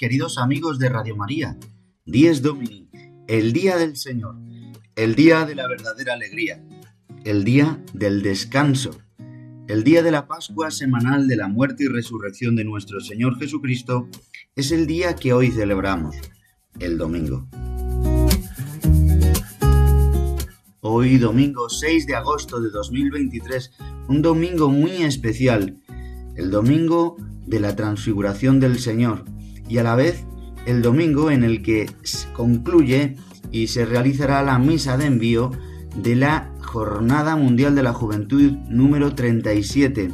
Queridos amigos de Radio María. Dies Domini, el día del Señor, el día de la verdadera alegría, el día del descanso, el día de la Pascua semanal de la muerte y resurrección de nuestro Señor Jesucristo, es el día que hoy celebramos, el domingo. Hoy, domingo 6 de agosto de 2023, un domingo muy especial, el domingo de la transfiguración del Señor y a la vez el domingo en el que concluye y se realizará la misa de envío de la Jornada Mundial de la Juventud número 37.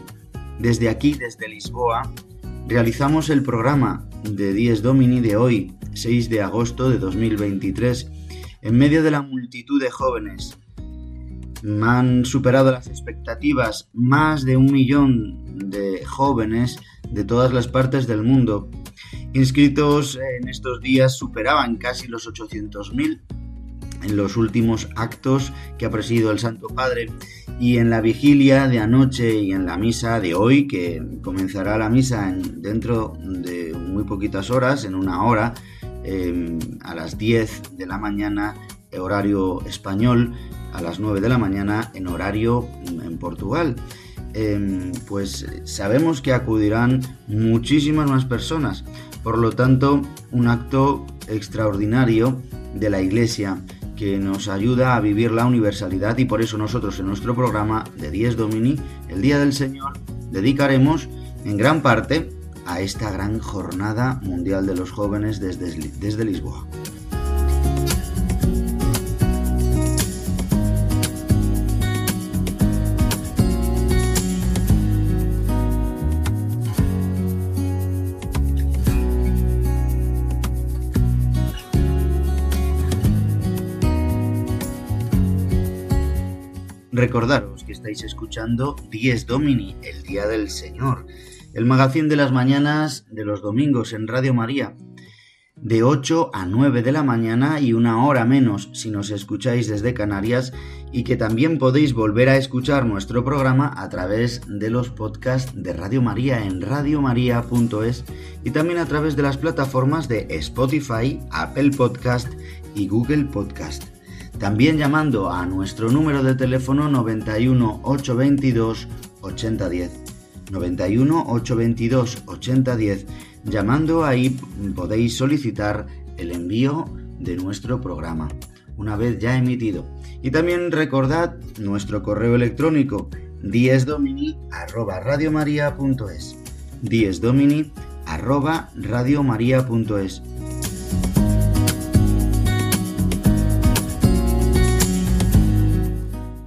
Desde aquí, desde Lisboa, realizamos el programa de Dies Domini de hoy, 6 de agosto de 2023, en medio de la multitud de jóvenes. Han superado las expectativas más de un millón de jóvenes de todas las partes del mundo. Inscritos en estos días superaban casi los 800.000 en los últimos actos que ha presidido el Santo Padre y en la vigilia de anoche y en la misa de hoy, que comenzará la misa dentro de muy poquitas horas, en una hora, em, a las 10 de la mañana, horario español, a las 9 de la mañana en horario en Portugal. Em, pues sabemos que acudirán muchísimas más personas. Por lo tanto, un acto extraordinario de la Iglesia que nos ayuda a vivir la universalidad y por eso nosotros en nuestro programa de 10 Domini, el Día del Señor, dedicaremos en gran parte a esta gran jornada mundial de los jóvenes desde, desde Lisboa. Recordaros que estáis escuchando Dies Domini, el Día del Señor, el magazín de las mañanas de los domingos en Radio María, de 8 a 9 de la mañana y una hora menos si nos escucháis desde Canarias y que también podéis volver a escuchar nuestro programa a través de los podcasts de Radio María en radiomaria.es y también a través de las plataformas de Spotify, Apple Podcast y Google Podcast. También llamando a nuestro número de teléfono 91 822 8010. 91 822 8010. Llamando ahí podéis solicitar el envío de nuestro programa, una vez ya emitido. Y también recordad nuestro correo electrónico 10domini@radiomaria.es. 10domini@radiomaria.es.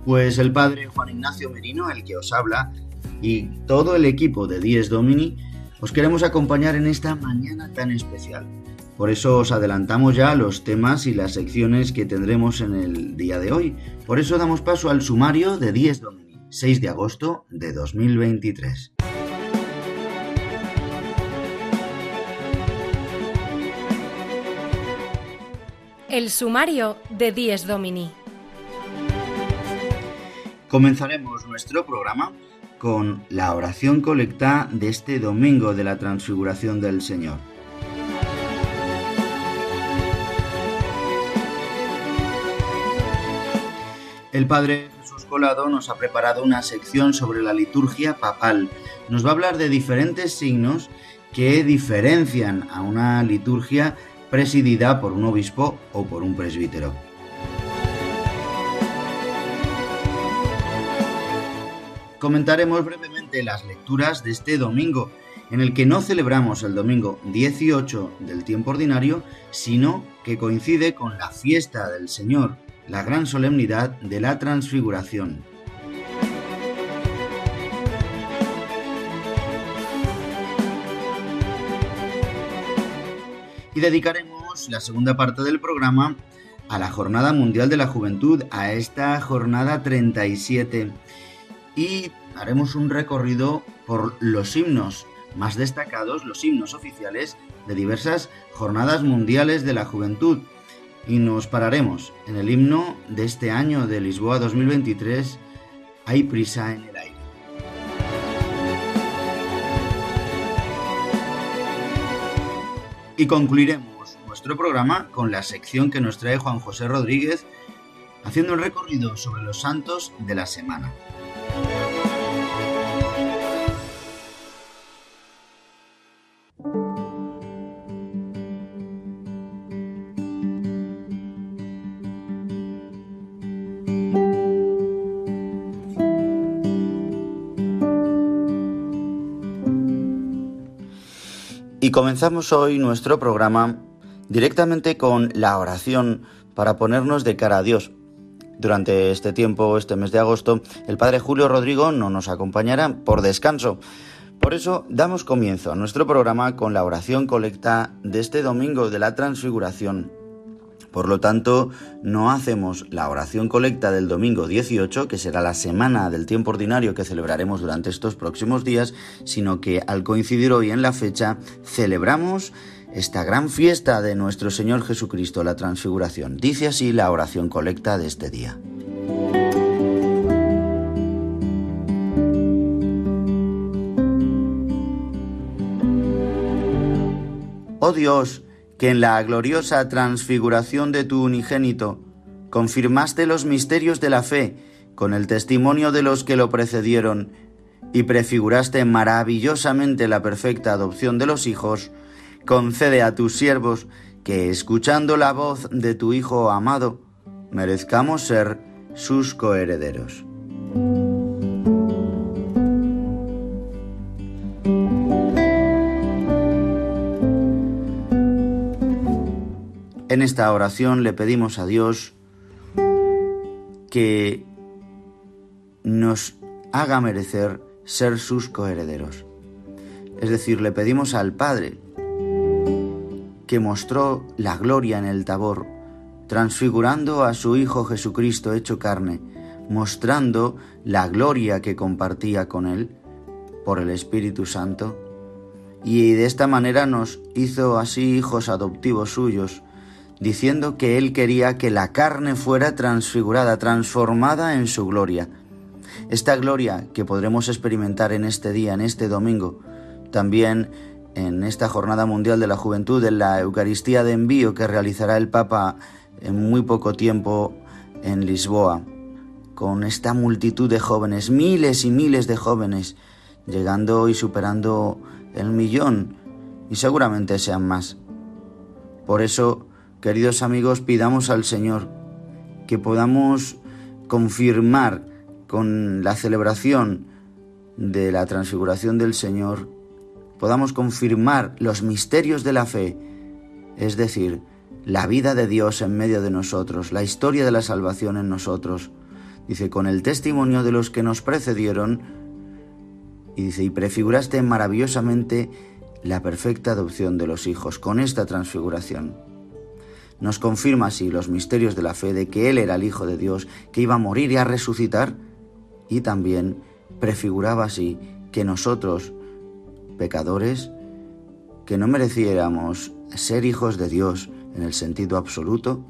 Pues el padre Juan Ignacio Merino, el que os habla, y todo el equipo de Dies Domini, os queremos acompañar en esta mañana tan especial. Por eso os adelantamos ya los temas y las secciones que tendremos en el día de hoy. Por eso damos paso al sumario de Dies Domini, 6 de agosto de 2023. El sumario de Dies Domini. Comenzaremos nuestro programa con la oración colecta de este domingo de la transfiguración del Señor. El Padre Jesús Colado nos ha preparado una sección sobre la liturgia papal. Nos va a hablar de diferentes signos que diferencian a una liturgia presidida por un obispo o por un presbítero. Comentaremos brevemente las lecturas de este domingo, en el que no celebramos el domingo 18 del tiempo ordinario, sino que coincide con la fiesta del Señor, la gran solemnidad de la transfiguración. Y dedicaremos la segunda parte del programa a la Jornada Mundial de la Juventud, a esta jornada 37. Y haremos un recorrido por los himnos más destacados, los himnos oficiales de diversas jornadas mundiales de la juventud. Y nos pararemos en el himno de este año de Lisboa 2023, Hay prisa en el aire. Y concluiremos nuestro programa con la sección que nos trae Juan José Rodríguez, haciendo un recorrido sobre los santos de la semana. Y comenzamos hoy nuestro programa directamente con la oración para ponernos de cara a Dios. Durante este tiempo, este mes de agosto, el Padre Julio Rodrigo no nos acompañará por descanso. Por eso damos comienzo a nuestro programa con la oración colecta de este domingo de la Transfiguración. Por lo tanto, no hacemos la oración colecta del domingo 18, que será la semana del tiempo ordinario que celebraremos durante estos próximos días, sino que al coincidir hoy en la fecha, celebramos esta gran fiesta de nuestro Señor Jesucristo, la transfiguración. Dice así la oración colecta de este día. Oh Dios, que en la gloriosa transfiguración de tu unigénito confirmaste los misterios de la fe con el testimonio de los que lo precedieron y prefiguraste maravillosamente la perfecta adopción de los hijos, concede a tus siervos que, escuchando la voz de tu Hijo amado, merezcamos ser sus coherederos. En esta oración le pedimos a Dios que nos haga merecer ser sus coherederos. Es decir, le pedimos al Padre que mostró la gloria en el tabor, transfigurando a su Hijo Jesucristo hecho carne, mostrando la gloria que compartía con Él por el Espíritu Santo, y de esta manera nos hizo así hijos adoptivos suyos, diciendo que él quería que la carne fuera transfigurada, transformada en su gloria. Esta gloria que podremos experimentar en este día, en este domingo, también en esta Jornada Mundial de la Juventud, en la Eucaristía de envío que realizará el Papa en muy poco tiempo en Lisboa, con esta multitud de jóvenes, miles y miles de jóvenes, llegando y superando el millón, y seguramente sean más. Por eso Queridos amigos, pidamos al Señor que podamos confirmar con la celebración de la transfiguración del Señor, podamos confirmar los misterios de la fe, es decir, la vida de Dios en medio de nosotros, la historia de la salvación en nosotros. Dice, con el testimonio de los que nos precedieron, y dice, y prefiguraste maravillosamente la perfecta adopción de los hijos con esta transfiguración nos confirma así los misterios de la fe de que Él era el Hijo de Dios, que iba a morir y a resucitar, y también prefiguraba así que nosotros, pecadores, que no mereciéramos ser hijos de Dios en el sentido absoluto,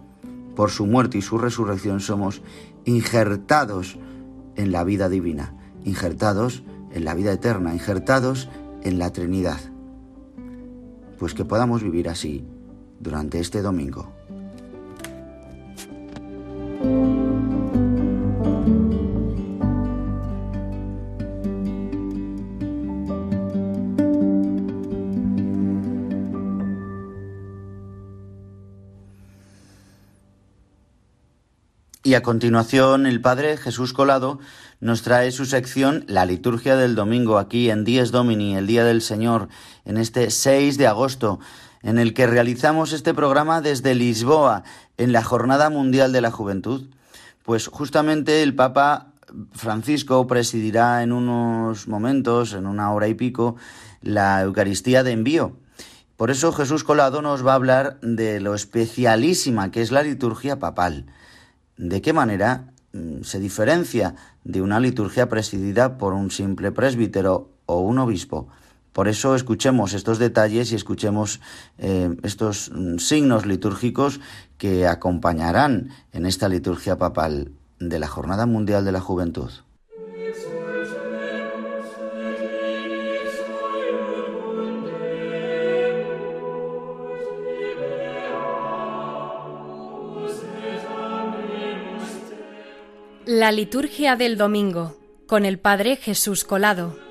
por su muerte y su resurrección somos injertados en la vida divina, injertados en la vida eterna, injertados en la Trinidad. Pues que podamos vivir así durante este domingo. Y a continuación, el Padre Jesús Colado nos trae su sección La liturgia del domingo aquí en Dies Domini, el Día del Señor, en este 6 de agosto en el que realizamos este programa desde Lisboa, en la Jornada Mundial de la Juventud. Pues justamente el Papa Francisco presidirá en unos momentos, en una hora y pico, la Eucaristía de envío. Por eso Jesús Colado nos va a hablar de lo especialísima que es la liturgia papal. ¿De qué manera mm, se diferencia de una liturgia presidida por un simple presbítero o un obispo? Por eso escuchemos estos detalles y escuchemos eh, estos mm, signos litúrgicos que acompañarán en esta liturgia papal de la Jornada Mundial de la Juventud. La liturgia del domingo con el Padre Jesús Colado.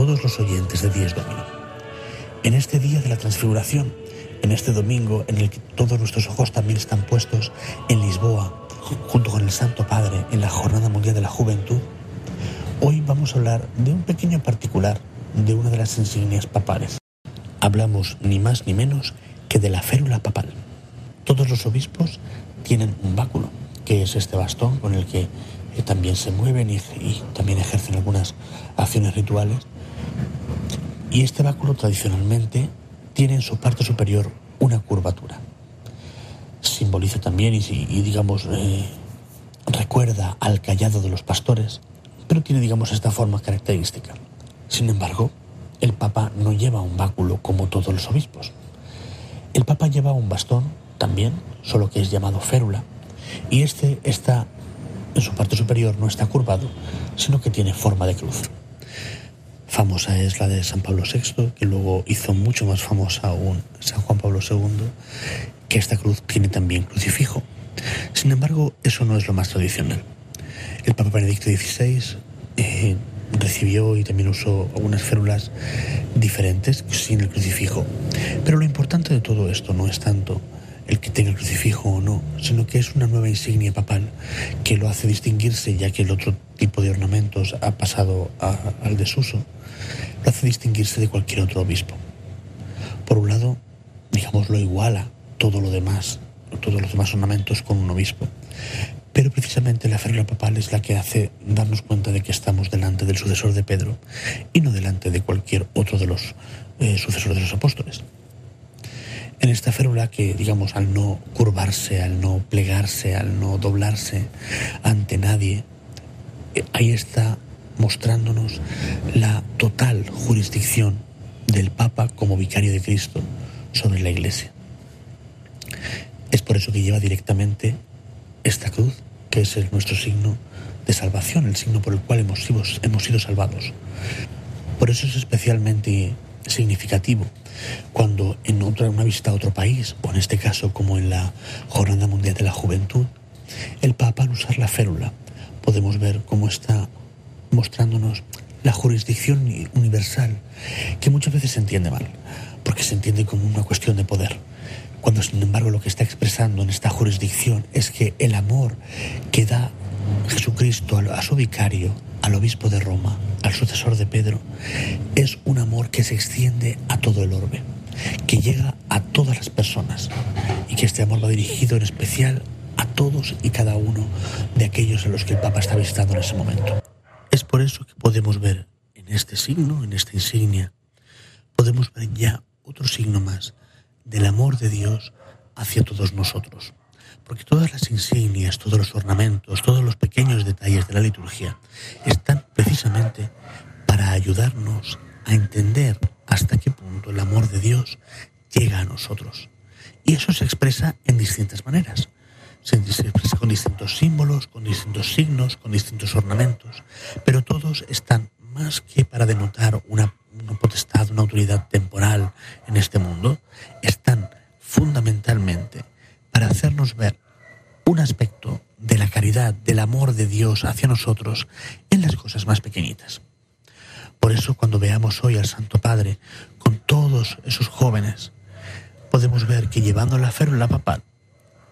Todos los oyentes de Dies Domini. En este día de la transfiguración, en este domingo en el que todos nuestros ojos también están puestos en Lisboa, junto con el Santo Padre, en la Jornada Mundial de la Juventud, hoy vamos a hablar de un pequeño particular de una de las insignias papales. Hablamos ni más ni menos que de la férula papal. Todos los obispos tienen un báculo, que es este bastón con el que eh, también se mueven y también ejercen algunas acciones rituales. Y este báculo tradicionalmente tiene en su parte superior una curvatura. Simboliza también y, digamos, eh, recuerda al callado de los pastores, pero tiene, digamos, esta forma característica. Sin embargo, el Papa no lleva un báculo como todos los obispos. El Papa lleva un bastón también, solo que es llamado férula, y este está en su parte superior no está curvado, sino que tiene forma de cruz. Famosa es la de San Pablo VI, que luego hizo mucho más famosa aún San Juan Pablo II, que esta cruz tiene también crucifijo. Sin embargo, eso no es lo más tradicional. El Papa Benedicto XVI eh, recibió y también usó algunas férulas diferentes sin el crucifijo. Pero lo importante de todo esto no es tanto el que tenga el crucifijo o no, sino que es una nueva insignia papal que lo hace distinguirse, ya que el otro tipo de ornamentos ha pasado al desuso, lo hace distinguirse de cualquier otro obispo. Por un lado, digamos, lo iguala todo lo demás, todos los demás ornamentos con un obispo. Pero precisamente la férula papal es la que hace darnos cuenta de que estamos delante del sucesor de Pedro y no delante de cualquier otro de los eh, sucesores de los apóstoles. En esta férula que, digamos, al no curvarse, al no plegarse, al no doblarse ante nadie, eh, ahí está mostrándonos la total jurisdicción del Papa como vicario de Cristo sobre la Iglesia. Es por eso que lleva directamente esta cruz, que es el, nuestro signo de salvación, el signo por el cual hemos, sido salvados. Por eso es especialmente significativo cuando en otra, una visita a otro país, o en este caso como en la Jornada Mundial de la Juventud, el Papa al usar la férula podemos ver cómo está mostrándonos la jurisdicción universal, que muchas veces se entiende mal, porque se entiende como una cuestión de poder cuando sin embargo lo que está expresando en esta jurisdicción es que el amor que da Jesucristo a su vicario, al obispo de Roma, al sucesor de Pedro, es un amor que se extiende a todo el orbe, que llega a todas las personas y que este amor va dirigido en especial a todos y cada uno de aquellos a los que el Papa está visitando en ese momento. Es por eso que podemos ver en este signo, en esta insignia, podemos ver ya otro signo más del amor de Dios hacia todos nosotros. Porque todas las insignias, todos los ornamentos, todos los pequeños detalles de la liturgia están precisamente para ayudarnos a entender hasta qué punto el amor de Dios llega a nosotros. Y eso se expresa en distintas maneras. Con distintos símbolos, con distintos signos, con distintos ornamentos, pero todos están más que para denotar una una potestad, una autoridad temporal en este mundo, están fundamentalmente para hacernos ver un aspecto de la caridad, del amor de Dios hacia nosotros en las cosas más pequeñitas. Por eso cuando veamos hoy al Santo Padre con todos esos jóvenes, podemos ver que llevando la férula papal,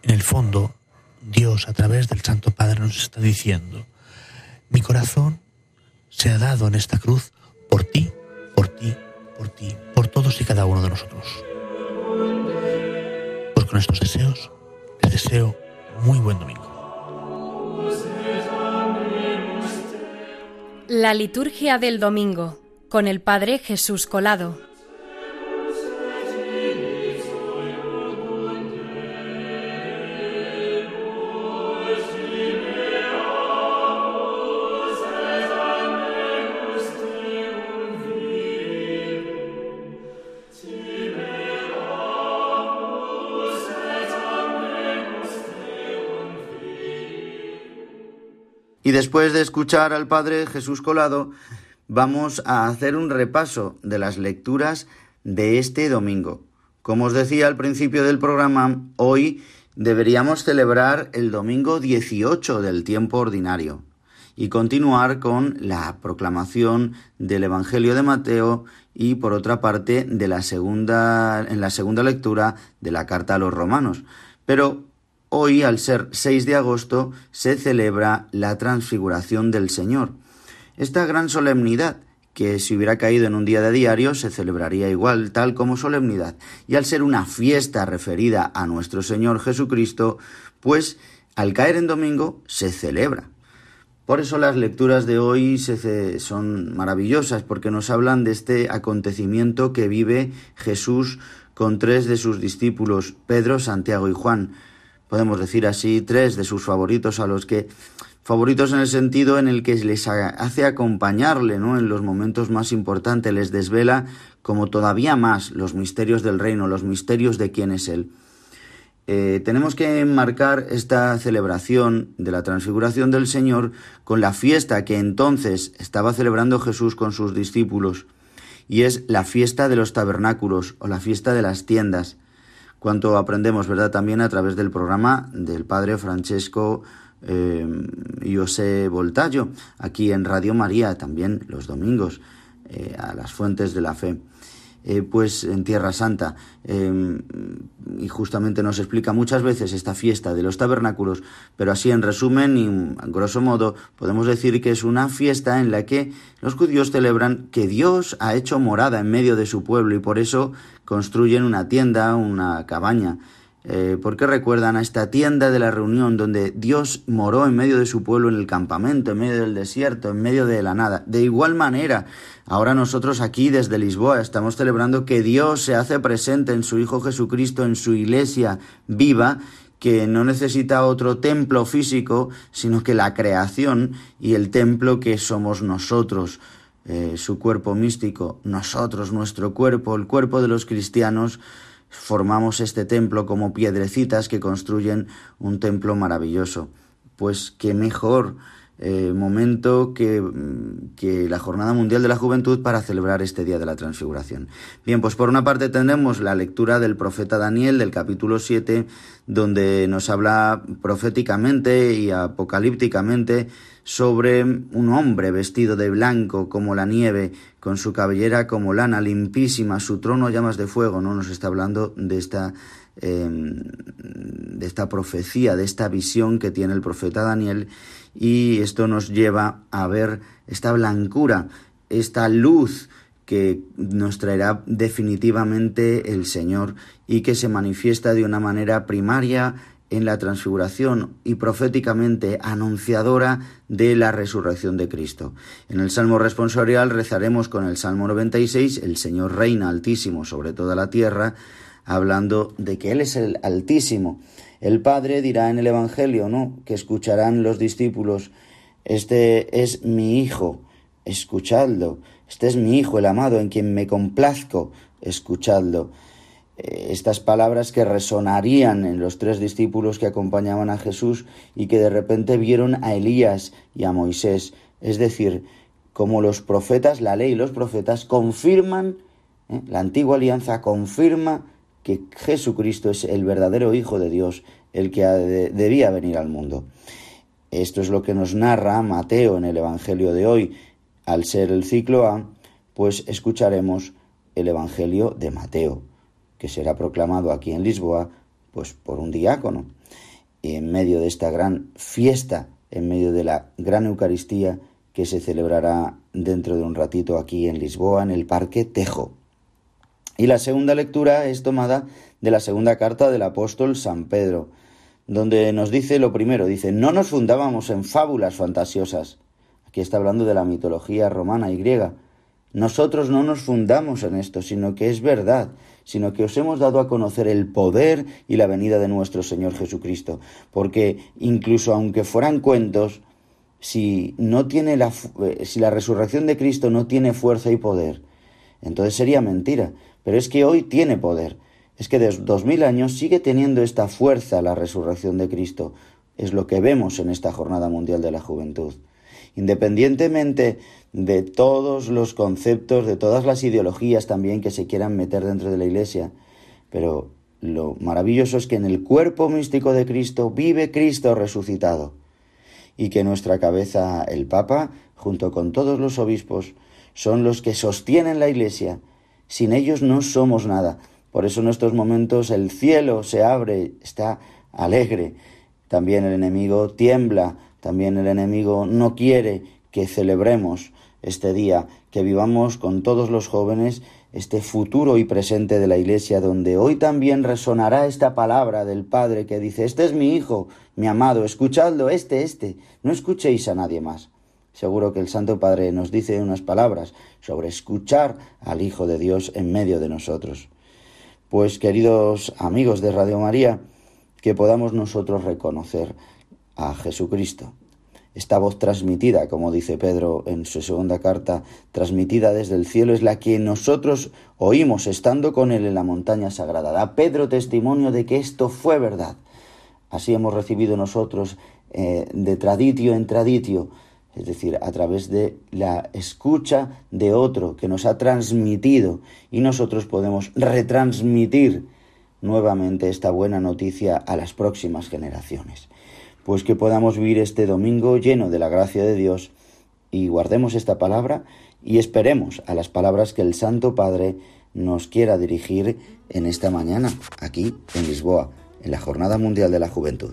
en el fondo, Dios a través del Santo Padre nos está diciendo, mi corazón se ha dado en esta cruz por ti, por ti, por ti, por todos y cada uno de nosotros. Pues con estos deseos, les deseo muy buen domingo. La liturgia del domingo con el Padre Jesús Colado. Después de escuchar al Padre Jesús Colado, vamos a hacer un repaso de las lecturas de este domingo. Como os decía al principio del programa, hoy deberíamos celebrar el domingo 18 del tiempo ordinario y continuar con la proclamación del Evangelio de Mateo y por otra parte de la segunda en la segunda lectura de la carta a los romanos. Pero Hoy, al ser 6 de agosto, se celebra la transfiguración del Señor. Esta gran solemnidad, que si hubiera caído en un día de diario, se celebraría igual, tal como solemnidad. Y al ser una fiesta referida a nuestro Señor Jesucristo, pues al caer en domingo se celebra. Por eso las lecturas de hoy son maravillosas, porque nos hablan de este acontecimiento que vive Jesús con tres de sus discípulos, Pedro, Santiago y Juan podemos decir así, tres de sus favoritos a los que favoritos en el sentido en el que les hace acompañarle, ¿no? En los momentos más importantes les desvela como todavía más los misterios del reino, los misterios de quién es él. Eh, tenemos que enmarcar esta celebración de la transfiguración del Señor con la fiesta que entonces estaba celebrando Jesús con sus discípulos, y es la fiesta de los tabernáculos o la fiesta de las tiendas cuánto aprendemos, ¿verdad? También a través del programa del padre Francesco eh, José Voltaggio, aquí en Radio María, también los domingos, eh, a las fuentes de la fe. Eh, pues en Tierra Santa. Em, y justamente nos explica muchas veces esta fiesta de los tabernáculos, pero así en resumen y en grosso modo podemos decir que es una fiesta en la que los judíos celebran que Dios ha hecho morada en medio de su pueblo y por eso construyen una tienda, una cabaña eh, porque recuerdan a esta tienda de la reunión donde Dios moró en medio de su pueblo en el campamento, en medio del desierto, en medio de la nada. De igual manera, ahora nosotros aquí desde Lisboa estamos celebrando que Dios se hace presente en su Hijo Jesucristo, en su iglesia viva, que no necesita otro templo físico, sino que la creación y el templo que somos nosotros. Eh, su cuerpo místico, nosotros, nuestro cuerpo, el cuerpo de los cristianos, formamos este templo como piedrecitas que construyen un templo maravilloso. Pues qué mejor eh, momento que, que, la Jornada Mundial de la Juventud para celebrar este Día de la Transfiguración. Bien, pues por una parte tenemos la lectura del profeta Daniel del capítulo 7, donde nos habla proféticamente y apocalípticamente sobre un hombre vestido de blanco como la nieve, con su cabellera como lana limpísima, su trono llamas de fuego, ¿no? Nos está hablando de esta, em, de esta profecía, de esta visión que tiene el profeta Daniel, y esto nos lleva a ver esta blancura, esta luz que nos traerá definitivamente el Señor y que se manifiesta de una manera primaria en la transfiguración y proféticamente anunciadora de la resurrección de Cristo. En el Salmo responsorial rezaremos con el Salmo 96, el Señor reina altísimo sobre toda la tierra, hablando de que Él es el altísimo. El Padre dirá en el Evangelio, ¿no?, que escucharán los discípulos, este es mi Hijo, escuchadlo, este es mi Hijo el amado en quien me complazco, escuchadlo. Estas palabras que resonarían en los tres discípulos que acompañaban a Jesús y que de repente vieron a Elías y a Moisés. Es decir, como los profetas, la ley y los profetas confirman, ¿eh? la antigua alianza confirma que Jesucristo es el verdadero Hijo de Dios, el que debía venir al mundo. Esto es lo que nos narra Mateo en el Evangelio de hoy. Al ser el ciclo A, pues escucharemos el Evangelio de Mateo, que será proclamado aquí en Lisboa, pues por un diácono, en medio de esta gran fiesta, en medio de la gran Eucaristía que se celebrará dentro de un ratito aquí en Lisboa, en el Parque Tejo. Y la segunda lectura es tomada de la segunda carta del apóstol San Pedro, donde nos dice lo primero, dice, no nos fundábamos en fábulas fantasiosas. Aquí está hablando de la mitología romana y griega. Nosotros no nos fundamos en esto, sino que es verdad, sino que os hemos dado a conocer el poder y la venida de nuestro Señor Jesucristo, porque incluso aunque fueran cuentos, si no tiene la eh, si la resurrección de Cristo no tiene fuerza y poder, entonces sería mentira, pero es que hoy tiene poder. Es que desde dos mil años sigue teniendo esta fuerza la resurrección de Cristo. Es lo que vemos en esta Jornada Mundial de la Juventud. Independientemente de todos los conceptos, de todas las ideologías también que se quieran meter dentro de la Iglesia. Pero lo maravilloso es que en el cuerpo místico de Cristo vive Cristo resucitado y que nuestra cabeza, el Papa, junto con todos los obispos, son los que sostienen la Iglesia. Sin ellos no somos nada. Por eso en estos momentos el cielo se abre, está alegre. También el enemigo tiembla, también el enemigo no quiere que celebremos este día, que vivamos con todos los jóvenes este futuro y presente de la Iglesia, donde hoy también resonará esta palabra del Padre que dice, este es mi Hijo, mi amado, escuchadlo, este, este, no escuchéis a nadie más. Seguro que el Santo Padre nos dice unas palabras sobre escuchar al Hijo de Dios en medio de nosotros. Pues queridos amigos de Radio María, que podamos nosotros reconocer a Jesucristo, esta voz transmitida, como dice Pedro en su segunda carta, transmitida desde el cielo, es la que nosotros oímos estando con él en la montaña sagrada. Da Pedro testimonio de que esto fue verdad. Así hemos recibido nosotros eh, de traditio en traditio, es decir, a través de la escucha de otro que nos ha transmitido y nosotros podemos retransmitir nuevamente esta buena noticia a las próximas generaciones pues que podamos vivir este domingo lleno de la gracia de Dios y guardemos esta palabra y esperemos a las palabras que el Santo Padre nos quiera dirigir en esta mañana, aquí en Lisboa, en la Jornada Mundial de la Juventud.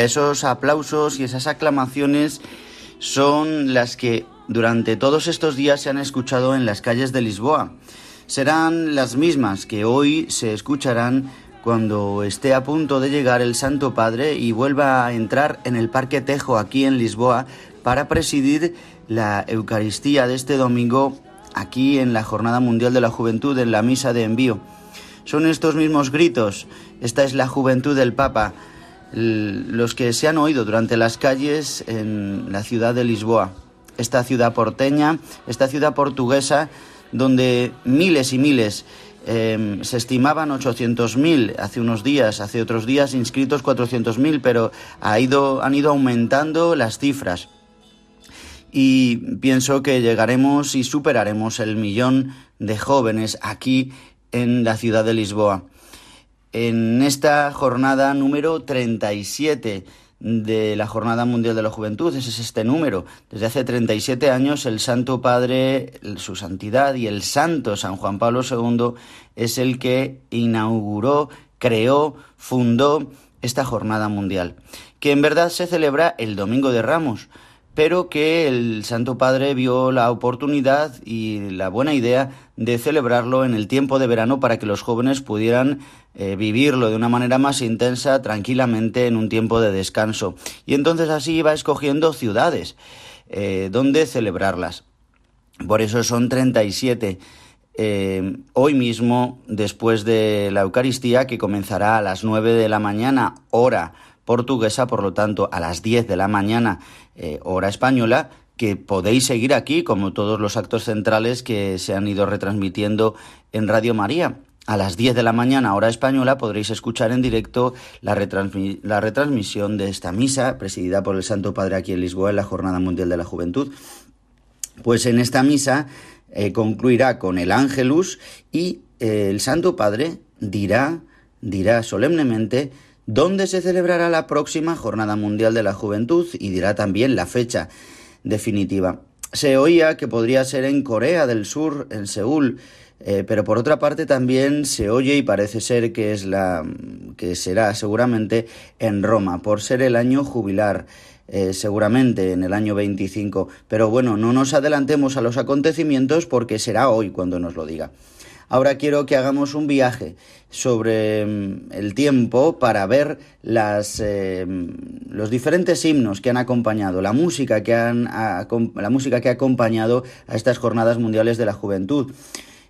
Esos aplausos y esas aclamaciones son las que durante todos estos días se han escuchado en las calles de Lisboa. Serán las mismas que hoy se escucharán cuando esté a punto de llegar el Santo Padre y vuelva a entrar en el Parque Tejo aquí en Lisboa para presidir la Eucaristía de este domingo aquí en la Jornada Mundial de la Juventud en la Misa de Envío. Son estos mismos gritos, esta es la juventud del Papa, los que se han oído durante las calles en la ciudad de Lisboa, esta ciudad porteña, esta ciudad portuguesa, donde miles y miles eh, se estimaban 800.000 hace unos días, hace otros días inscritos 400.000, pero ha ido, han ido aumentando las cifras. Y pienso que llegaremos y superaremos el millón de jóvenes aquí en la ciudad de Lisboa. En esta jornada número 37 de la Jornada Mundial de la Juventud, ese es este número. Desde hace 37 años el Santo Padre, su santidad y el Santo San Juan Pablo II es el que inauguró, creó, fundó esta Jornada Mundial, que en verdad se celebra el Domingo de Ramos, pero que el Santo Padre vio la oportunidad y la buena idea de celebrarlo en el tiempo de verano para que los jóvenes pudieran eh, vivirlo de una manera más intensa, tranquilamente, en un tiempo de descanso. Y entonces así iba escogiendo ciudades eh, donde celebrarlas. Por eso son 37. Eh, hoy mismo, después de la Eucaristía, que comenzará a las 9 de la mañana, hora portuguesa, por lo tanto a las 10 de la mañana eh, hora española, que podéis seguir aquí como todos los actos centrales que se han ido retransmitiendo en Radio María. A las 10 de la mañana, hora española, podréis escuchar en directo la, la, retransmisión de esta misa, presidida por el Santo Padre aquí en Lisboa en la Jornada Mundial de la Juventud. Pues en esta misa eh, concluirá con el Ángelus y eh, el Santo Padre dirá, dirá solemnemente dónde se celebrará la próxima Jornada Mundial de la Juventud y dirá también la fecha definitiva. Se oía que podría ser en Corea del Sur, en Seúl, eh, pero por otra parte también se oye y parece ser que es la que será seguramente en Roma, por ser el año jubilar. Eh, seguramente en el año 25, pero bueno, no nos adelantemos a los acontecimientos porque será hoy cuando nos lo diga. Ahora quiero que hagamos un viaje sobre mm, el tiempo para ver eh, los diferentes himnos que han acompañado, la música que, han, la música que ha acompañado a estas jornadas mundiales de la juventud.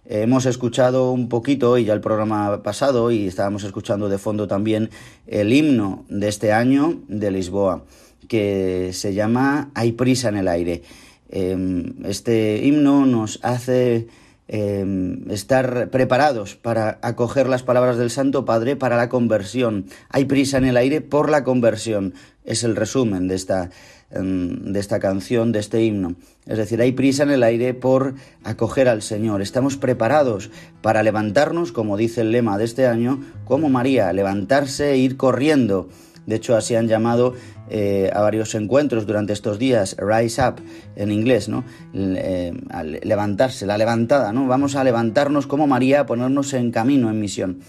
Hemos escuchado un poquito, y ya el programa pasado, y estábamos escuchando de fondo también el himno de este año de Lisboa, que se llama Hay prisa en el aire. Em, este himno nos hace Em, estar preparados para acoger las palabras del Santo Padre para la conversión. Hay prisa en el aire por la conversión. Es el resumen de esta, em, de esta canción, de este himno. Es decir, hay prisa en el aire por acoger al Señor. Estamos preparados para levantarnos, como dice el lema de este año, como María, levantarse e ir corriendo de hecho, así han llamado eh, a varios encuentros durante estos días, Rise Up en inglés, ¿no? Eh, levantarse, la levantada, ¿no? Vamos a levantarnos como María, a ponernos en camino, en misión.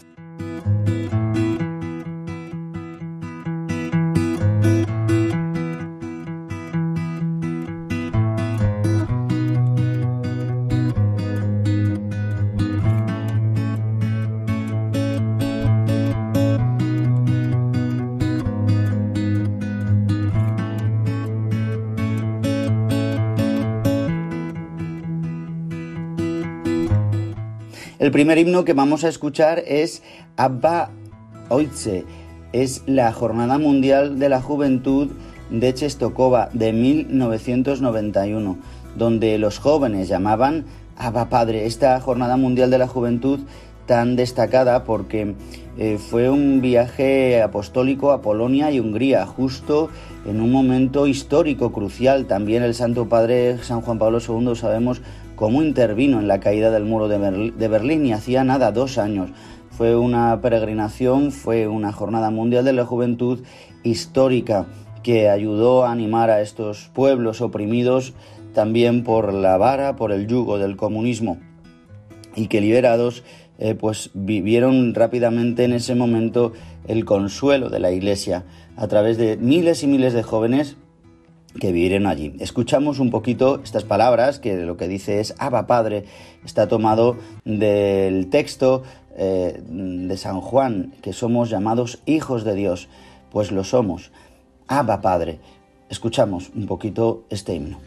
El primer himno que vamos a escuchar es Abba Oitze. Es la Jornada Mundial de la Juventud de Chestokova de 1991, donde los jóvenes llamaban Abba Padre. Esta Jornada Mundial de la Juventud tan destacada porque eh, fue un viaje apostólico a Polonia y Hungría, justo en un momento histórico crucial. También el Santo Padre San Juan Pablo II sabemos cómo intervino en la caída del muro de, Berlín y hacía nada, dos años. Fue una peregrinación, fue una jornada mundial de la juventud histórica que ayudó a animar a estos pueblos oprimidos también por la vara, por el yugo del comunismo y que liberados eh, pues vivieron rápidamente en ese momento el consuelo de la Iglesia a través de miles y miles de jóvenes que vivieron allí. Escuchamos un poquito estas palabras, que lo que dice es Abba Padre, está tomado del texto eh, de San Juan, que somos llamados hijos de Dios, pues lo somos. Abba Padre. Escuchamos un poquito este himno.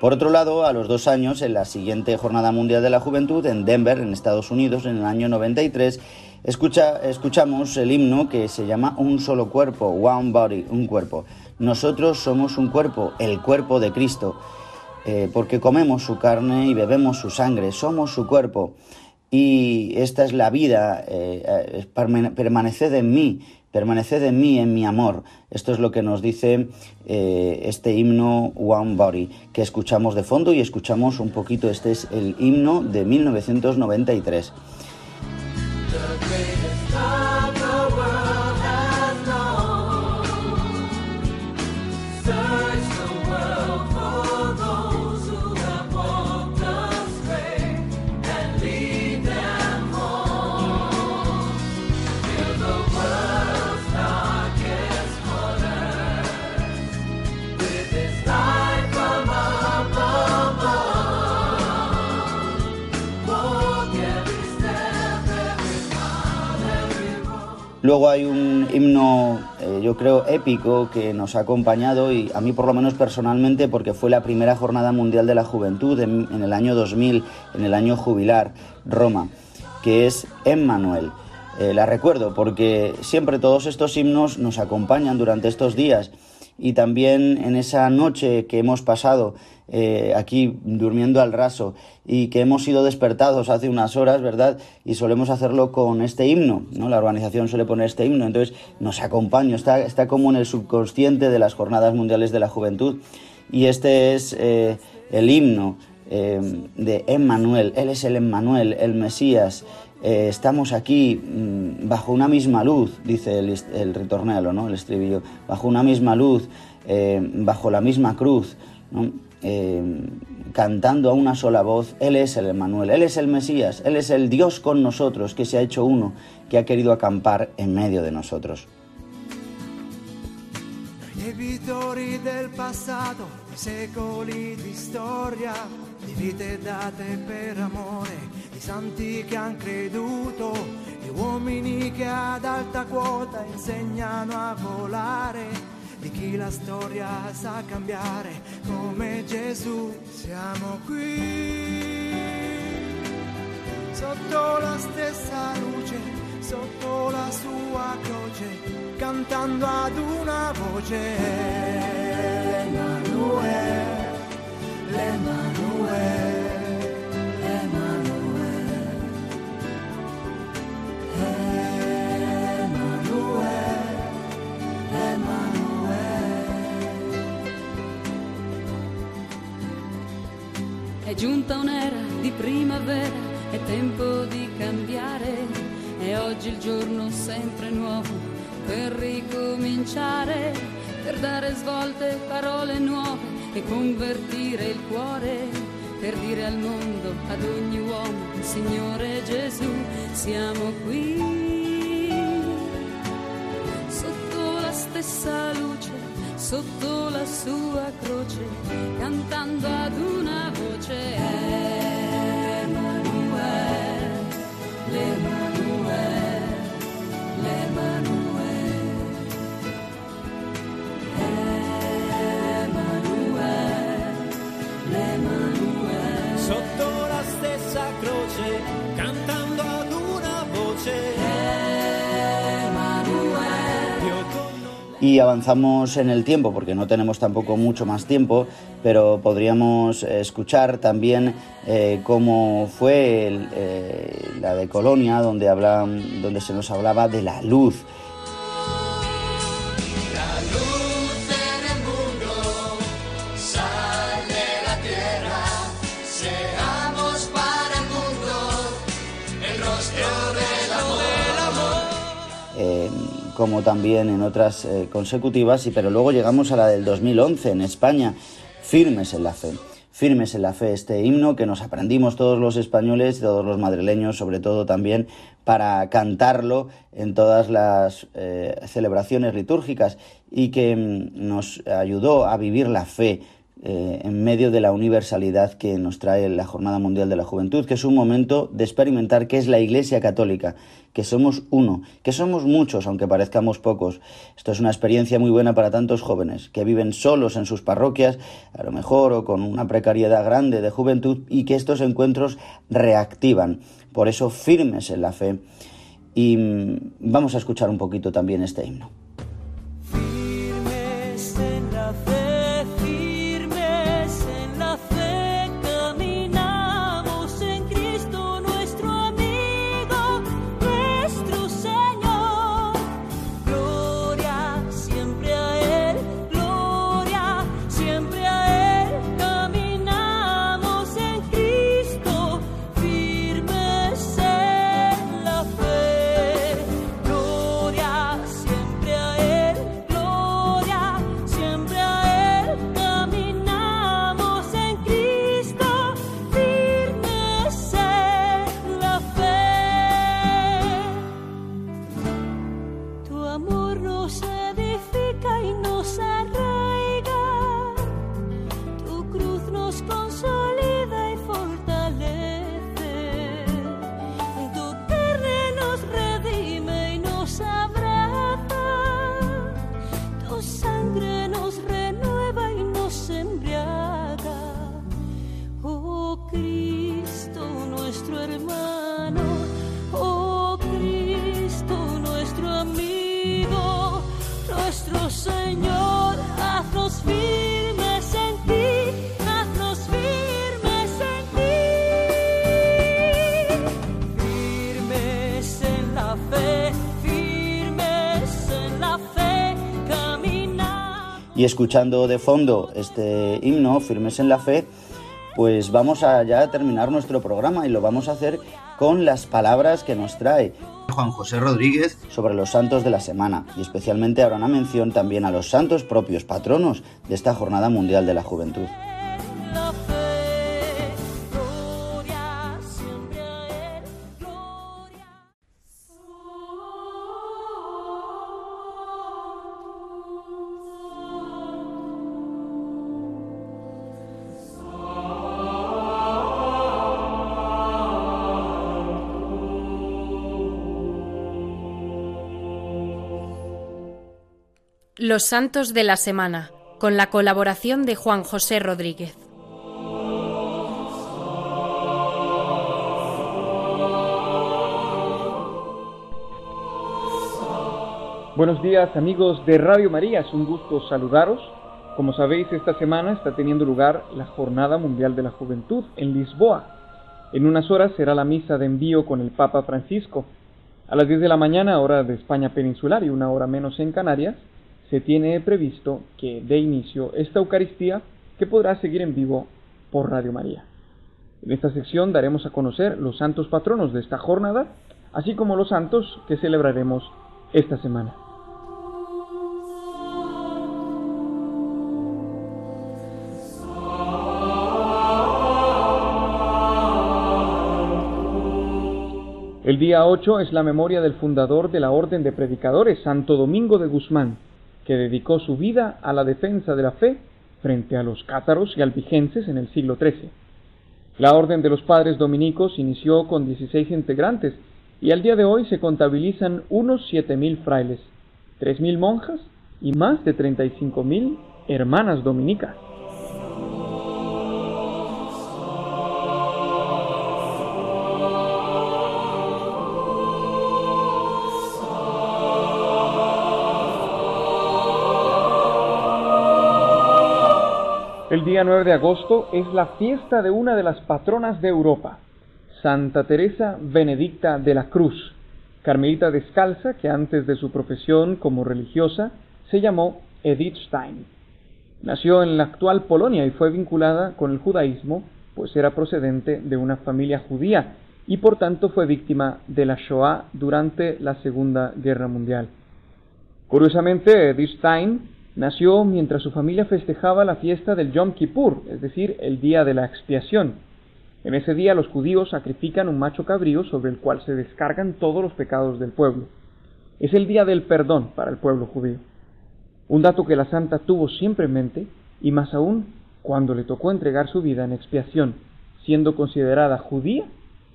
Por otro lado, a los dos años, en la siguiente Jornada Mundial de la Juventud, en Denver, en Estados Unidos, en el año 93, escucha, escuchamos el himno que se llama Un solo cuerpo, One Body, un cuerpo. Nosotros somos un cuerpo, el cuerpo de Cristo, eh, porque comemos su carne y bebemos su sangre, somos su cuerpo. Y esta es la vida, eh, eh, permane- permaneced en mí, permaneced en mí, en mi amor. Esto es lo que nos dice eh, este himno One Body, que escuchamos de fondo y escuchamos un poquito, este es el himno de 1993. Luego hay un himno, eh, yo creo, épico que nos ha acompañado y a mí por lo menos personalmente porque fue la primera jornada mundial de la juventud en, el año 2000, en el año jubilar, Roma, que es Emmanuel. Eh, la recuerdo porque siempre todos estos himnos nos acompañan durante estos días y también en esa noche que hemos pasado eh, aquí durmiendo al raso y que hemos sido despertados hace unas horas, ¿verdad? Y solemos hacerlo con este himno, ¿no? La organización suele poner este himno, entonces nos acompaña, está, está como en el subconsciente de las Jornadas Mundiales de la Juventud y este es eh, el himno eh, de Emmanuel, Él es el Emmanuel, el Mesías, eh, estamos aquí mm, bajo una misma luz, dice el, ritornello, ¿no? el estribillo, bajo una misma luz, eh, bajo la misma cruz. Eh, cantando a una sola voz, Él es el Emmanuel, Él es el Mesías, Él es el Dios con nosotros, que se ha hecho uno, que ha querido acampar en medio de nosotros. Debitori del passato, di secoli di storia, di vite date per amore, di santi che han creduto, di uomini che ad alta quota insegnano a volare, di chi la storia sa cambiare come Gesù. Siamo qui sotto la stessa luce, sotto la sua croce, cantando ad una voce. Emanuele, l'Emanuele, Emanuele, Emanuele, Emanuele. È giunta un'era di primavera, è tempo di cambiare, è oggi il giorno sempre nuovo per ricominciare, per dare svolte, parole nuove e convertire il cuore, per dire al mondo, ad ogni uomo, Signore Gesù, siamo qui, sotto la stessa luce, sotto la sua croce, cantando ad una voce. Emanuele, l'Emanuele, l'Emanuele. Croce, cantando ad una voce. Y avanzamos en el tiempo, porque no tenemos tampoco mucho más tiempo, pero podríamos escuchar también eh, cómo fue eh, la de Colonia, donde, hablan, donde se nos hablaba de la luz. Como también en otras eh, consecutivas, y, pero luego llegamos a la del 2011 en España, firmes en la fe. Firmes en la fe, este himno que nos aprendimos todos los españoles, todos los madrileños, sobre todo también para cantarlo en todas las eh, celebraciones litúrgicas y que mm, nos ayudó a vivir la fe eh, en medio de la universalidad que nos trae la Jornada Mundial de la Juventud, que es un momento de experimentar qué es la Iglesia Católica, que somos uno, que somos muchos, aunque parezcamos pocos. Esto es una experiencia muy buena para tantos jóvenes que viven solos en sus parroquias, a lo mejor, o con una precariedad grande de juventud, y que estos encuentros reactivan. Por eso, firmes en la fe. Y mm, vamos a escuchar un poquito también este himno. Y escuchando de fondo este himno, Firmes en la Fe, pues vamos a ya terminar nuestro programa y lo vamos a hacer con las palabras que nos trae Juan José Rodríguez sobre los santos de la semana y especialmente habrá una mención también a los santos propios patronos de esta Jornada Mundial de la Juventud. Los Santos de la Semana, con la colaboración de Juan José Rodríguez. Buenos días amigos de Radio María, es un gusto saludaros. Como sabéis, esta semana está teniendo lugar la Jornada Mundial de la Juventud en Lisboa. En unas horas será la misa de envío con el Papa Francisco. A las 10 de la mañana, hora de España peninsular y una hora menos en Canarias, se tiene previsto que dé inicio esta Eucaristía que podrá seguir en vivo por Radio María. En esta sección daremos a conocer los santos patronos de esta jornada, así como los santos que celebraremos esta semana. El día 8 es la memoria del fundador de la Orden de Predicadores, Santo Domingo de Guzmán, que dedicó su vida a la defensa de la fe frente a los cátaros y albigenses en el siglo XIII. La Orden de los Padres Dominicos inició con 16 integrantes y al día de hoy se contabilizan unos 7.000 frailes, 3.000 monjas y más de 35.000 hermanas dominicas. Día 9 de agosto es la fiesta de una de las patronas de Europa, Santa Teresa Benedicta de la Cruz, carmelita descalza que antes de su profesión como religiosa se llamó Edith Stein. Nació en la actual Polonia y fue vinculada con el judaísmo, pues era procedente de una familia judía y por tanto fue víctima de la Shoah durante la Segunda Guerra Mundial. Curiosamente, Edith Stein nació mientras su familia festejaba la fiesta del Yom Kippur, es decir, el día de la expiación. En ese día los judíos sacrifican un macho cabrío sobre el cual se descargan todos los pecados del pueblo. Es el día del perdón para el pueblo judío. Un dato que la santa tuvo siempre en mente, y más aún cuando le tocó entregar su vida en expiación, siendo considerada judía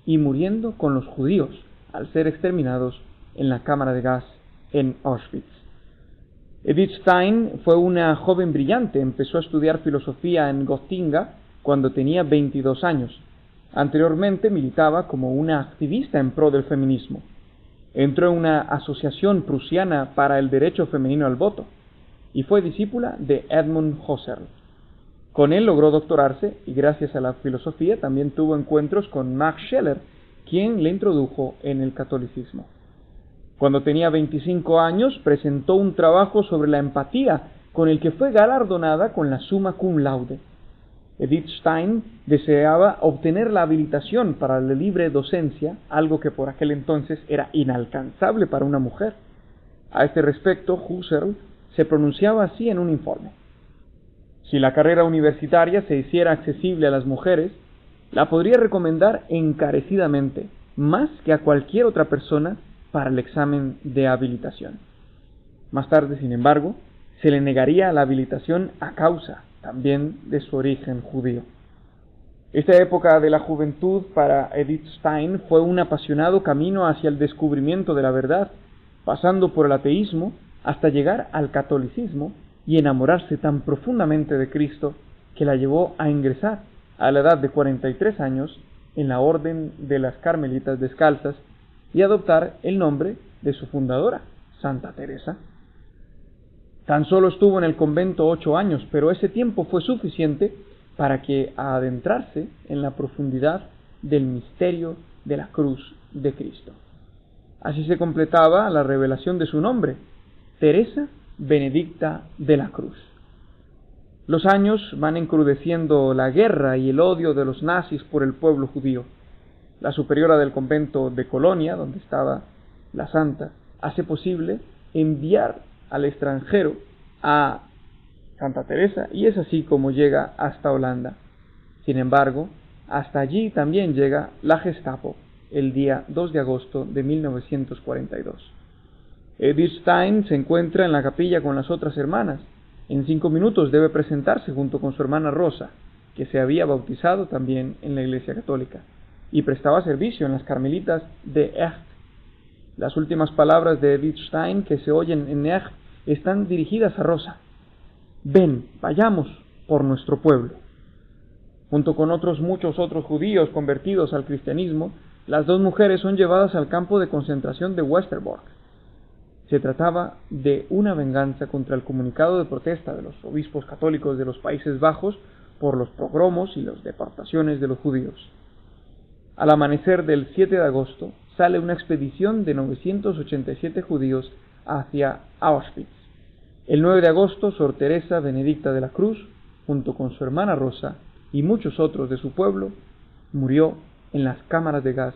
y muriendo con los judíos al ser exterminados en la cámara de gas en Auschwitz. Edith Stein fue una joven brillante, empezó a estudiar filosofía en Gotinga cuando tenía 22 años. Anteriormente militaba como una activista en pro del feminismo. Entró en una asociación prusiana para el derecho femenino al voto y fue discípula de Edmund Husserl. Con él logró doctorarse y gracias a la filosofía también tuvo encuentros con Max Scheler, quien le introdujo en el catolicismo. Cuando tenía 25 años presentó un trabajo sobre la empatía con el que fue galardonada con la summa cum laude. Edith Stein deseaba obtener la habilitación para la libre docencia, algo que por aquel entonces era inalcanzable para una mujer. A este respecto, Husserl se pronunciaba así en un informe. Si la carrera universitaria se hiciera accesible a las mujeres, la podría recomendar encarecidamente, más que a cualquier otra persona para el examen de habilitación. Más tarde, sin embargo, se le negaría la habilitación a causa también de su origen judío. Esta época de la juventud para Edith Stein fue un apasionado camino hacia el descubrimiento de la verdad, pasando por el ateísmo hasta llegar al catolicismo y enamorarse tan profundamente de Cristo que la llevó a ingresar a la edad de 43 años en la Orden de las Carmelitas Descalzas y adoptar el nombre de su fundadora, Santa Teresa. Tan solo estuvo en el convento ocho años, pero ese tiempo fue suficiente para que adentrarse en la profundidad del misterio de la cruz de Cristo. Así se completaba la revelación de su nombre, Teresa Benedicta de la Cruz. Los años van encrudeciendo la guerra y el odio de los nazis por el pueblo judío. La superiora del convento de Colonia, donde estaba la santa, hace posible enviar al extranjero a Santa Teresa y es así como llega hasta Holanda. Sin embargo, hasta allí también llega la Gestapo el día 2 de agosto de 1942. Edith Stein se encuentra en la capilla con las otras hermanas. En cinco minutos debe presentarse junto con su hermana Rosa, que se había bautizado también en la Iglesia Católica y prestaba servicio en las Carmelitas de Echt. Las últimas palabras de Edith Stein que se oyen en Echt están dirigidas a Rosa. Ven, vayamos por nuestro pueblo. Junto con otros muchos otros judíos convertidos al cristianismo, las dos mujeres son llevadas al campo de concentración de Westerbork. Se trataba de una venganza contra el comunicado de protesta de los obispos católicos de los Países Bajos por los pogromos y las deportaciones de los judíos. Al amanecer del 7 de agosto sale una expedición de 987 judíos hacia Auschwitz. El 9 de agosto, Sor Teresa Benedicta de la Cruz, junto con su hermana Rosa y muchos otros de su pueblo, murió en las cámaras de gas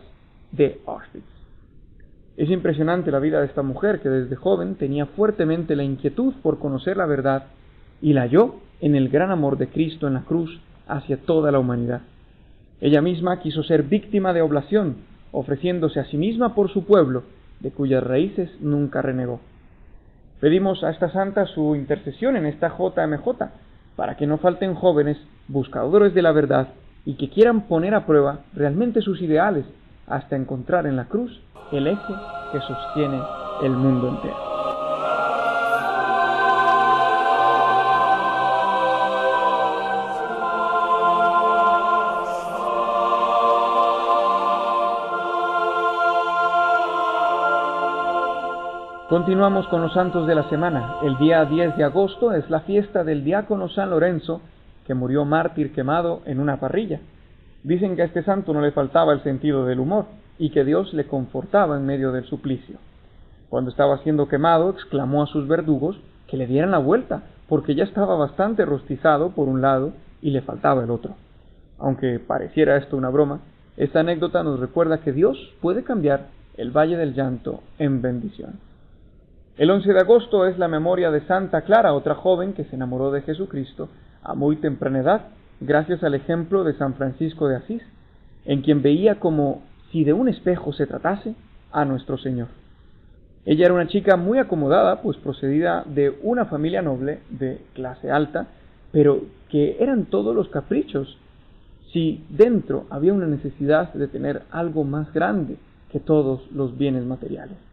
de Auschwitz. Es impresionante la vida de esta mujer que desde joven tenía fuertemente la inquietud por conocer la verdad y la halló en el gran amor de Cristo en la cruz hacia toda la humanidad. Ella misma quiso ser víctima de oblación, ofreciéndose a sí misma por su pueblo, de cuyas raíces nunca renegó. Pedimos a esta santa su intercesión en esta JMJ, para que no falten jóvenes buscadores de la verdad y que quieran poner a prueba realmente sus ideales hasta encontrar en la cruz el eje que sostiene el mundo entero. Continuamos con los santos de la semana. El día 10 de agosto es la fiesta del diácono San Lorenzo que murió mártir quemado en una parrilla. Dicen que a este santo no le faltaba el sentido del humor y que Dios le confortaba en medio del suplicio. Cuando estaba siendo quemado, exclamó a sus verdugos que le dieran la vuelta, porque ya estaba bastante rostizado por un lado y le faltaba el otro. Aunque pareciera esto una broma, esta anécdota nos recuerda que Dios puede cambiar el Valle del Llanto en bendición. El 11 de agosto es la memoria de Santa Clara, otra joven que se enamoró de Jesucristo a muy temprana edad, gracias al ejemplo de San Francisco de Asís, en quien veía como si de un espejo se tratase a nuestro Señor. Ella era una chica muy acomodada, pues procedida de una familia noble de clase alta, pero que eran todos los caprichos, si dentro había una necesidad de tener algo más grande que todos los bienes materiales.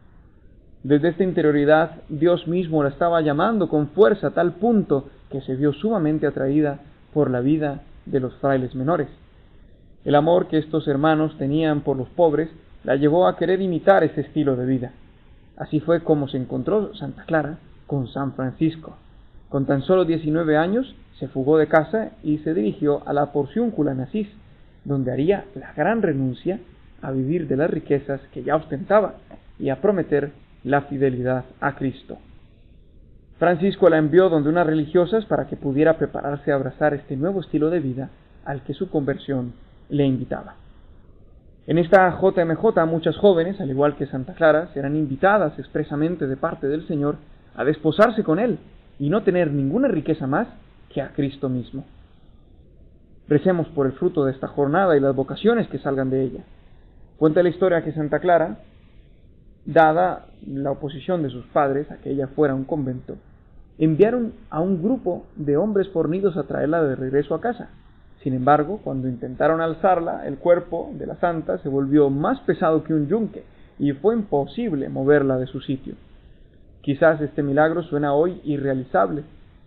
Desde esta interioridad Dios mismo la estaba llamando con fuerza a tal punto que se vio sumamente atraída por la vida de los frailes menores. El amor que estos hermanos tenían por los pobres la llevó a querer imitar ese estilo de vida. Así fue como se encontró Santa Clara con San Francisco. Con tan solo 19 años se fugó de casa y se dirigió a la Porciúncula en donde haría la gran renuncia a vivir de las riquezas que ya ostentaba y a prometer la fidelidad a Cristo. Francisco la envió donde unas religiosas para que pudiera prepararse a abrazar este nuevo estilo de vida al que su conversión le invitaba. En esta JMJ muchas jóvenes, al igual que Santa Clara, serán invitadas expresamente de parte del Señor a desposarse con Él y no tener ninguna riqueza más que a Cristo mismo. Recemos por el fruto de esta jornada y las vocaciones que salgan de ella. Cuenta la historia que Santa Clara, dada la oposición de sus padres a que ella fuera a un convento, enviaron a un grupo de hombres fornidos a traerla de regreso a casa. Sin embargo, cuando intentaron alzarla, el cuerpo de la santa se volvió más pesado que un yunque y fue imposible moverla de su sitio. Quizás este milagro suena hoy irrealizable,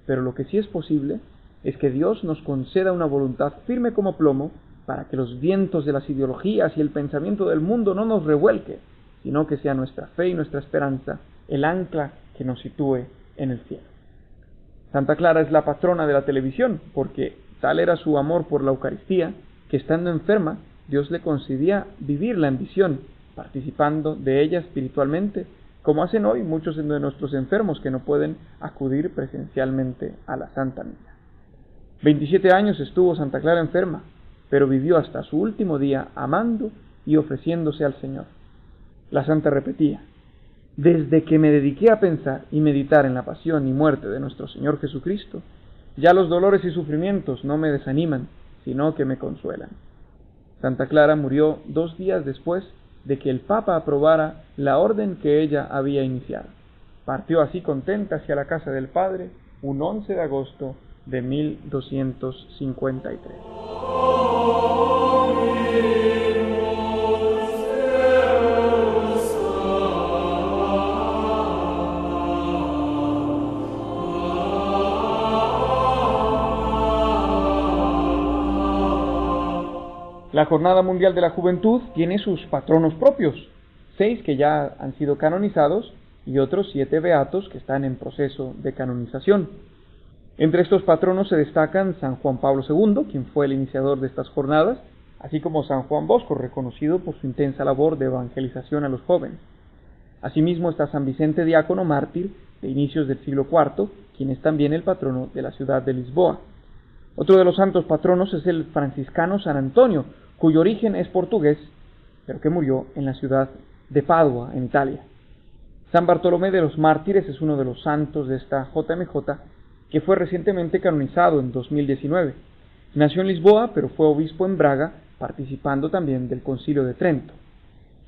pero lo que sí es posible es que Dios nos conceda una voluntad firme como plomo para que los vientos de las ideologías y el pensamiento del mundo no nos revuelque, sino que sea nuestra fe y nuestra esperanza el ancla que nos sitúe en el cielo. Santa Clara es la patrona de la televisión, porque tal era su amor por la Eucaristía, que estando enferma, Dios le concedía vivir la ambición, participando de ella espiritualmente, como hacen hoy muchos de nuestros enfermos que no pueden acudir presencialmente a la Santa Misa. 27 años estuvo Santa Clara enferma, pero vivió hasta su último día amando y ofreciéndose al Señor. La santa repetía, desde que me dediqué a pensar y meditar en la pasión y muerte de nuestro Señor Jesucristo, ya los dolores y sufrimientos no me desaniman, sino que me consuelan. Santa Clara murió dos días después de que el Papa aprobara la orden que ella había iniciado. Partió así contenta hacia la casa del Padre un 11 de agosto de 1253. La Jornada Mundial de la Juventud tiene sus patronos propios, seis que ya han sido canonizados y otros siete beatos que están en proceso de canonización. Entre estos patronos se destacan San Juan Pablo II, quien fue el iniciador de estas jornadas, así como San Juan Bosco, reconocido por su intensa labor de evangelización a los jóvenes. Asimismo está San Vicente Diácono mártir de inicios del siglo IV, quien es también el patrono de la ciudad de Lisboa. Otro de los santos patronos es el franciscano San Antonio, cuyo origen es portugués, pero que murió en la ciudad de Padua, en Italia. San Bartolomé de los Mártires es uno de los santos de esta JMJ que fue recientemente canonizado en 2019. Nació en Lisboa, pero fue obispo en Braga, participando también del Concilio de Trento.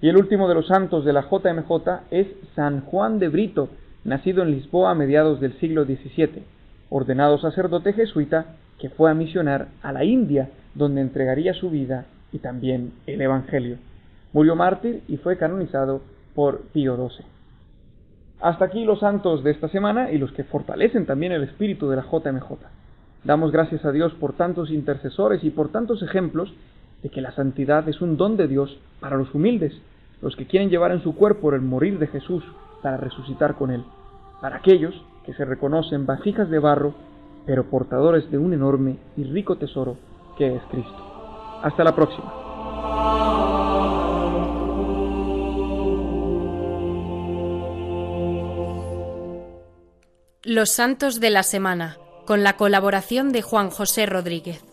Y el último de los santos de la JMJ es San Juan de Brito, nacido en Lisboa a mediados del siglo XVII, ordenado sacerdote jesuita que fue a misionar a la India, donde entregaría su vida y también el Evangelio. Murió mártir y fue canonizado por Pío XII. Hasta aquí los santos de esta semana y los que fortalecen también el espíritu de la JMJ. Damos gracias a Dios por tantos intercesores y por tantos ejemplos de que la santidad es un don de Dios para los humildes, los que quieren llevar en su cuerpo el morir de Jesús para resucitar con Él, para aquellos que se reconocen vasijas de barro pero portadores de un enorme y rico tesoro que es Cristo. Hasta la próxima. Los Santos de la Semana, con la colaboración de Juan José Rodríguez.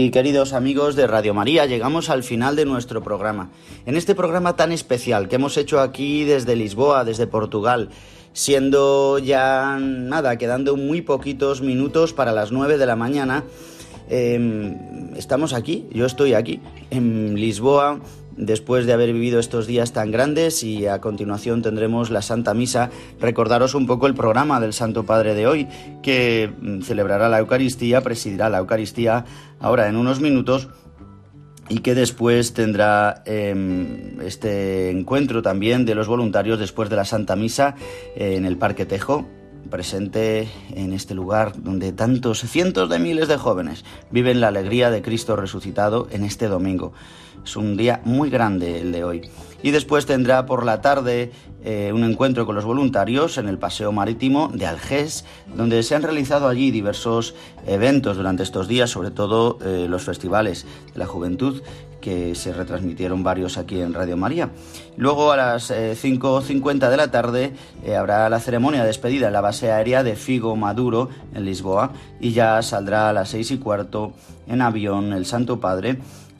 Y queridos amigos de Radio María, llegamos al final de nuestro programa. En este programa tan especial que hemos hecho aquí desde Lisboa, desde Portugal, siendo ya nada, quedando muy poquitos minutos para las 9 de la mañana, eh, estamos aquí, yo estoy aquí, en Lisboa, después de haber vivido estos días tan grandes y a continuación tendremos la Santa Misa. Recordaros un poco el programa del Santo Padre de hoy, que mm, celebrará la Eucaristía, presidirá la Eucaristía ahora en unos minutos y que después tendrá eh, este encuentro también de los voluntarios después de la Santa Misa en el Parque Tejo, presente en este lugar donde tantos cientos de miles de jóvenes viven la alegría de Cristo resucitado en este domingo. Es un día muy grande el de hoy. Y después tendrá por la tarde eh, un encuentro con los voluntarios en el Paseo Marítimo de Algés, donde se han realizado allí diversos eventos durante estos días, sobre todo eh, los festivales de la juventud, que se retransmitieron varios aquí en Radio María. Luego a las eh, 5.50 de la tarde eh, habrá la ceremonia de despedida en la base aérea de Figo Maduro en Lisboa y ya saldrá a las 6 y cuarto en avión el Santo Padre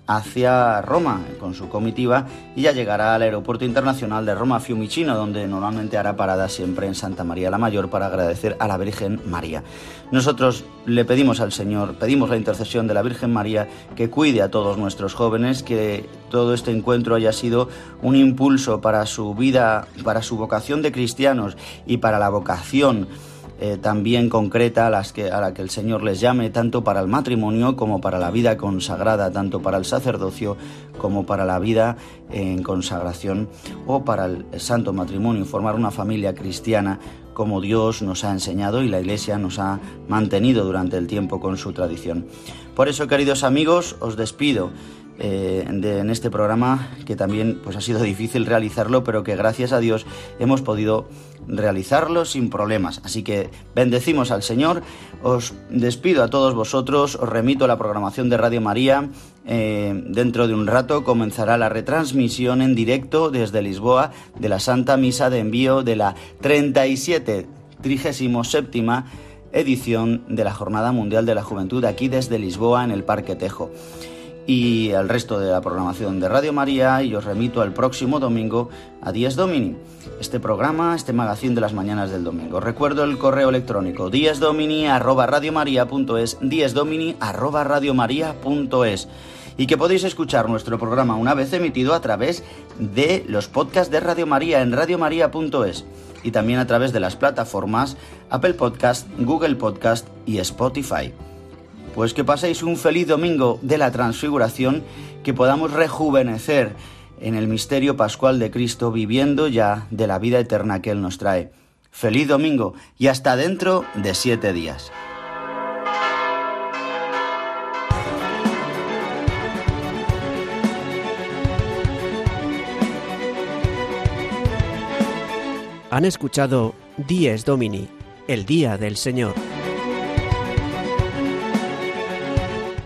hacia Roma con su comitiva y ya llegará al aeropuerto internacional de Roma Fiumicino, donde normalmente hará parada siempre en Santa María la Mayor para agradecer a la Virgen María. Nosotros le pedimos al Señor, pedimos la intercesión de la Virgen María que cuide a todos nuestros jóvenes, que todo este encuentro haya sido un impulso para su vida, para su vocación de cristianos y para la vocación eh, también concreta a, las que, a la que el Señor les llame, tanto para el matrimonio como para la vida consagrada, tanto para el sacerdocio como para la vida en consagración o para el santo matrimonio, formar una familia cristiana como Dios nos ha enseñado y la Iglesia nos ha mantenido durante el tiempo con su tradición. Por eso, queridos amigos, os despido. Eh, de, en este programa que también pues ha sido difícil realizarlo pero que gracias a Dios hemos podido realizarlo sin problemas. Así que bendecimos al Señor. Os despido a todos vosotros. Os remito a la programación de Radio María. Eh, dentro de un rato comenzará la retransmisión en directo desde Lisboa de la Santa Misa de envío de la 37 37 edición de la Jornada Mundial de la Juventud aquí desde Lisboa en el Parque Tejo y al resto de la programación de Radio María y os remito al próximo domingo a 10 Domini, este programa, este magazine de las mañanas del domingo. Recuerdo el correo electrónico diesdomini@radiomaria.es, diesdomini@radiomaria.es y que podéis escuchar nuestro programa una vez emitido a través de los podcasts de Radio María en radiomaria.es y también a través de las plataformas Apple Podcast, Google Podcast y Spotify. Pues que paséis un feliz domingo de la transfiguración, que podamos rejuvenecer en el misterio pascual de Cristo, viviendo ya de la vida eterna que Él nos trae. Feliz domingo y hasta dentro de siete días. Han escuchado Dies Domini, el Día del Señor.